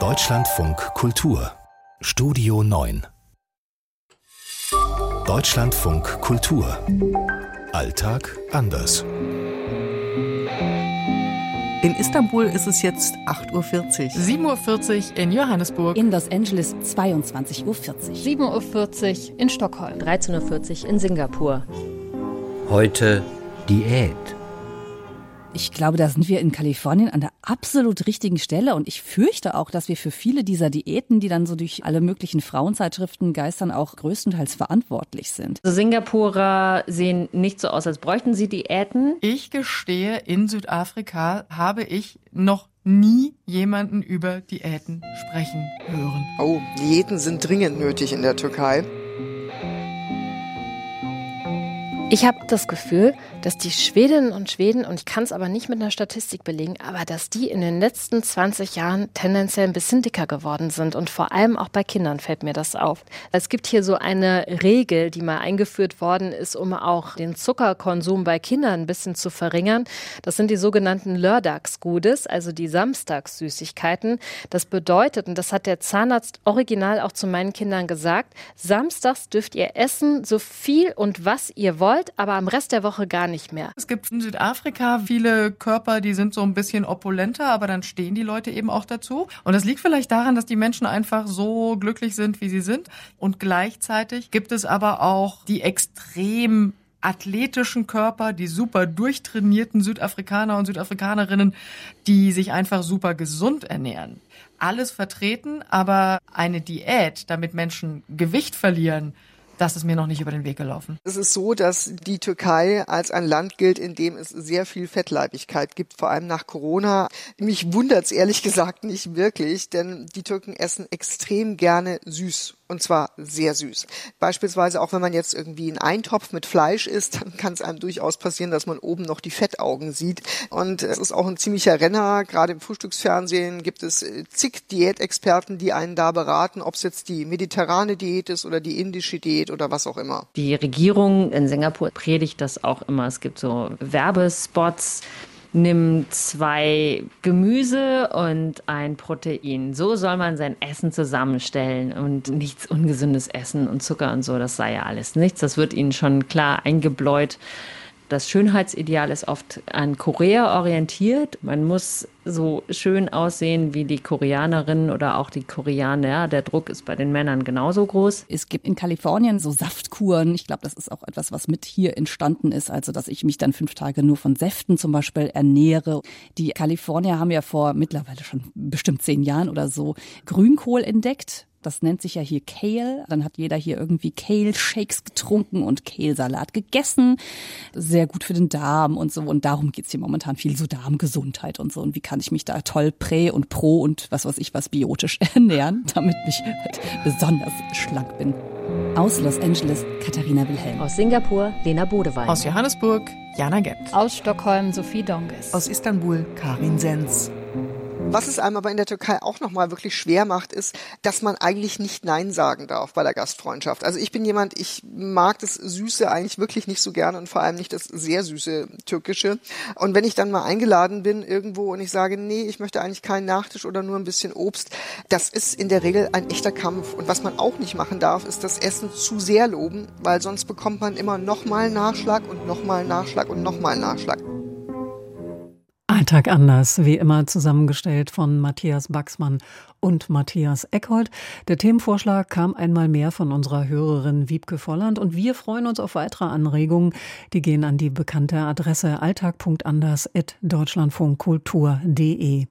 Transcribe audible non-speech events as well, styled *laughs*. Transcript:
Deutschlandfunk Kultur Studio 9 Deutschlandfunk Kultur Alltag anders in Istanbul ist es jetzt 8.40 Uhr. 7.40 Uhr in Johannesburg. In Los Angeles 22.40 Uhr. 7.40 Uhr in Stockholm. 13.40 Uhr in Singapur. Heute Diät. Ich glaube, da sind wir in Kalifornien an der absolut richtigen Stelle und ich fürchte auch, dass wir für viele dieser Diäten, die dann so durch alle möglichen Frauenzeitschriften geistern, auch größtenteils verantwortlich sind. Also Singapurer sehen nicht so aus, als bräuchten sie Diäten. Ich gestehe, in Südafrika habe ich noch nie jemanden über Diäten sprechen hören. Oh, Diäten sind dringend nötig in der Türkei. Ich habe das Gefühl, dass die Schwedinnen und Schweden, und ich kann es aber nicht mit einer Statistik belegen, aber dass die in den letzten 20 Jahren tendenziell ein bisschen dicker geworden sind. Und vor allem auch bei Kindern fällt mir das auf. Es gibt hier so eine Regel, die mal eingeführt worden ist, um auch den Zuckerkonsum bei Kindern ein bisschen zu verringern. Das sind die sogenannten Lördagsgutes, also die Samstagssüßigkeiten. Das bedeutet, und das hat der Zahnarzt original auch zu meinen Kindern gesagt, samstags dürft ihr essen, so viel und was ihr wollt wollt, aber am Rest der Woche gar nicht mehr. Es gibt in Südafrika viele Körper, die sind so ein bisschen opulenter, aber dann stehen die Leute eben auch dazu. Und das liegt vielleicht daran, dass die Menschen einfach so glücklich sind, wie sie sind. Und gleichzeitig gibt es aber auch die extrem athletischen Körper, die super durchtrainierten Südafrikaner und Südafrikanerinnen, die sich einfach super gesund ernähren. Alles vertreten, aber eine Diät, damit Menschen Gewicht verlieren, das ist mir noch nicht über den Weg gelaufen. Es ist so, dass die Türkei als ein Land gilt, in dem es sehr viel Fettleibigkeit gibt, vor allem nach Corona. Mich wundert es ehrlich gesagt nicht wirklich, denn die Türken essen extrem gerne süß und zwar sehr süß. Beispielsweise auch wenn man jetzt irgendwie einen Eintopf mit Fleisch isst, dann kann es einem durchaus passieren, dass man oben noch die Fettaugen sieht. Und es ist auch ein ziemlicher Renner. Gerade im Frühstücksfernsehen gibt es äh, zig Diätexperten, die einen da beraten, ob es jetzt die mediterrane Diät ist oder die indische Diät oder was auch immer. Die Regierung in Singapur predigt das auch immer. Es gibt so Werbespots nimm zwei Gemüse und ein Protein. So soll man sein Essen zusammenstellen und nichts Ungesundes essen und Zucker und so, das sei ja alles nichts. Das wird ihnen schon klar eingebläut. Das Schönheitsideal ist oft an Korea orientiert. Man muss so schön aussehen wie die Koreanerinnen oder auch die Koreaner. Der Druck ist bei den Männern genauso groß. Es gibt in Kalifornien so Saftkuren. Ich glaube, das ist auch etwas, was mit hier entstanden ist. Also, dass ich mich dann fünf Tage nur von Säften zum Beispiel ernähre. Die Kalifornier haben ja vor mittlerweile schon bestimmt zehn Jahren oder so Grünkohl entdeckt das nennt sich ja hier Kale. Dann hat jeder hier irgendwie Kale-Shakes getrunken und Kale-Salat gegessen. Sehr gut für den Darm und so. Und darum geht's hier momentan viel so Darmgesundheit und so. Und wie kann ich mich da toll prä und pro und was weiß ich was biotisch *laughs* ernähren, damit ich halt besonders schlank bin. Aus Los Angeles Katharina Wilhelm. Aus Singapur Lena Bodewein. Aus Johannesburg Jana Gepp. Aus Stockholm Sophie Donges. Aus Istanbul Karin Sens. Was es einem aber in der Türkei auch nochmal wirklich schwer macht, ist, dass man eigentlich nicht Nein sagen darf bei der Gastfreundschaft. Also ich bin jemand, ich mag das Süße eigentlich wirklich nicht so gerne und vor allem nicht das sehr süße Türkische. Und wenn ich dann mal eingeladen bin irgendwo und ich sage, nee, ich möchte eigentlich keinen Nachtisch oder nur ein bisschen Obst, das ist in der Regel ein echter Kampf. Und was man auch nicht machen darf, ist das Essen zu sehr loben, weil sonst bekommt man immer nochmal Nachschlag und nochmal Nachschlag und nochmal Nachschlag. Ein Tag anders, wie immer zusammengestellt von Matthias Baxmann und Matthias Eckhold. Der Themenvorschlag kam einmal mehr von unserer Hörerin Wiebke Volland und wir freuen uns auf weitere Anregungen. Die gehen an die bekannte Adresse alltag.anders.deutschlandfunkkultur.de.